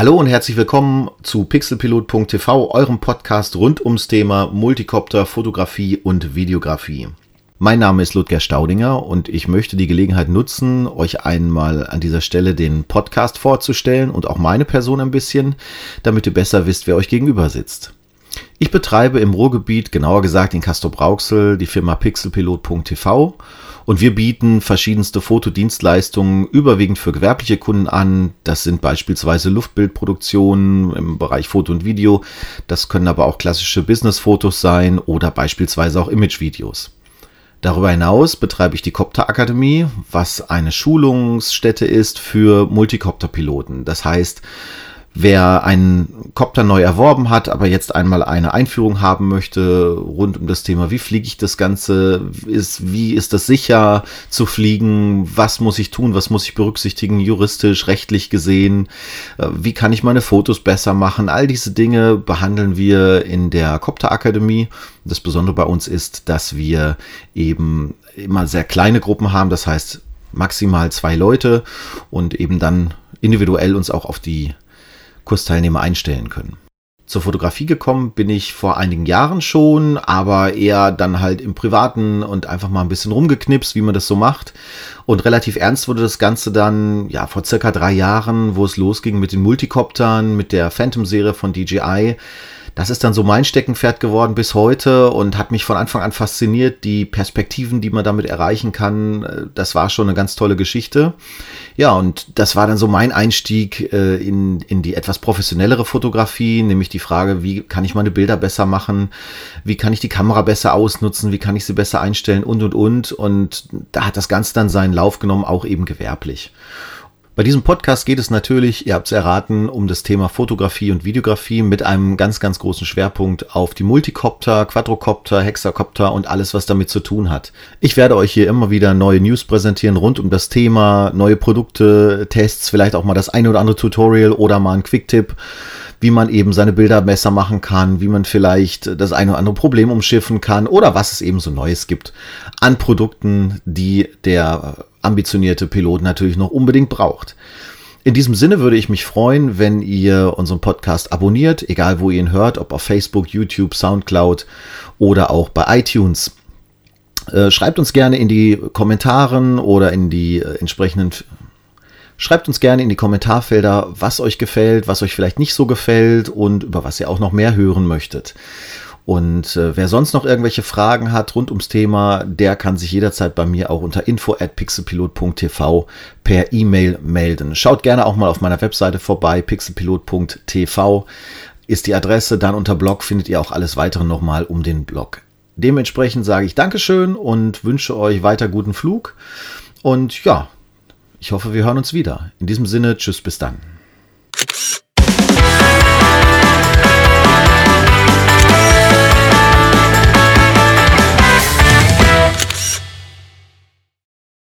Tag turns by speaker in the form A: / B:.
A: Hallo und herzlich willkommen zu pixelpilot.tv, eurem Podcast rund ums Thema Multicopter, Fotografie und Videografie. Mein Name ist Ludger Staudinger und ich möchte die Gelegenheit nutzen, euch einmal an dieser Stelle den Podcast vorzustellen und auch meine Person ein bisschen, damit ihr besser wisst, wer euch gegenüber sitzt. Ich betreibe im Ruhrgebiet, genauer gesagt in Castrop-Rauxel, die Firma pixelpilot.tv und wir bieten verschiedenste Fotodienstleistungen überwiegend für gewerbliche Kunden an. Das sind beispielsweise Luftbildproduktionen im Bereich Foto und Video. Das können aber auch klassische Business-Fotos sein oder beispielsweise auch Imagevideos. Darüber hinaus betreibe ich die Copter Akademie, was eine Schulungsstätte ist für Multicopter-Piloten. Das heißt, Wer einen Copter neu erworben hat, aber jetzt einmal eine Einführung haben möchte rund um das Thema, wie fliege ich das Ganze, ist, wie ist das sicher zu fliegen, was muss ich tun, was muss ich berücksichtigen, juristisch, rechtlich gesehen, äh, wie kann ich meine Fotos besser machen, all diese Dinge behandeln wir in der Copter Akademie. Das Besondere bei uns ist, dass wir eben immer sehr kleine Gruppen haben, das heißt maximal zwei Leute und eben dann individuell uns auch auf die Kursteilnehmer einstellen können. Zur Fotografie gekommen bin ich vor einigen Jahren schon, aber eher dann halt im Privaten und einfach mal ein bisschen rumgeknipst, wie man das so macht. Und relativ ernst wurde das Ganze dann, ja, vor circa drei Jahren, wo es losging mit den Multicoptern, mit der Phantom-Serie von DJI das ist dann so mein Steckenpferd geworden bis heute und hat mich von Anfang an fasziniert. Die Perspektiven, die man damit erreichen kann, äh, das war schon eine ganz tolle Geschichte. Ja, und das war dann so mein Einstieg äh, in, in die etwas professionellere Fotografie, nämlich die Frage, wie kann ich meine Bilder besser machen, wie kann ich die Kamera besser ausnutzen, wie kann ich sie besser einstellen und und und. Und da hat das Ganze dann seinen Lauf genommen, auch eben gewerblich. Bei diesem Podcast geht es natürlich, ihr habt es erraten, um das Thema Fotografie und Videografie mit einem ganz, ganz großen Schwerpunkt auf die Multicopter, Quadrocopter, Hexacopter und alles, was damit zu tun hat. Ich werde euch hier immer wieder neue News präsentieren rund um das Thema, neue Produkte, Tests, vielleicht auch mal das eine oder andere Tutorial oder mal ein Quick-Tipp wie man eben seine Bilder besser machen kann, wie man vielleicht das eine oder andere Problem umschiffen kann oder was es eben so Neues gibt an Produkten, die der ambitionierte Pilot natürlich noch unbedingt braucht. In diesem Sinne würde ich mich freuen, wenn ihr unseren Podcast abonniert, egal wo ihr ihn hört, ob auf Facebook, YouTube, Soundcloud oder auch bei iTunes. Äh, schreibt uns gerne in die Kommentaren oder in die äh, entsprechenden Schreibt uns gerne in die Kommentarfelder, was euch gefällt, was euch vielleicht nicht so gefällt und über was ihr auch noch mehr hören möchtet. Und äh, wer sonst noch irgendwelche Fragen hat rund ums Thema, der kann sich jederzeit bei mir auch unter info at pixelpilot.tv per E-Mail melden. Schaut gerne auch mal auf meiner Webseite vorbei, pixelpilot.tv ist die Adresse. Dann unter Blog findet ihr auch alles weitere nochmal um den Blog. Dementsprechend sage ich Dankeschön und wünsche euch weiter guten Flug. Und ja, ich hoffe, wir hören uns wieder. In diesem Sinne, tschüss, bis dann.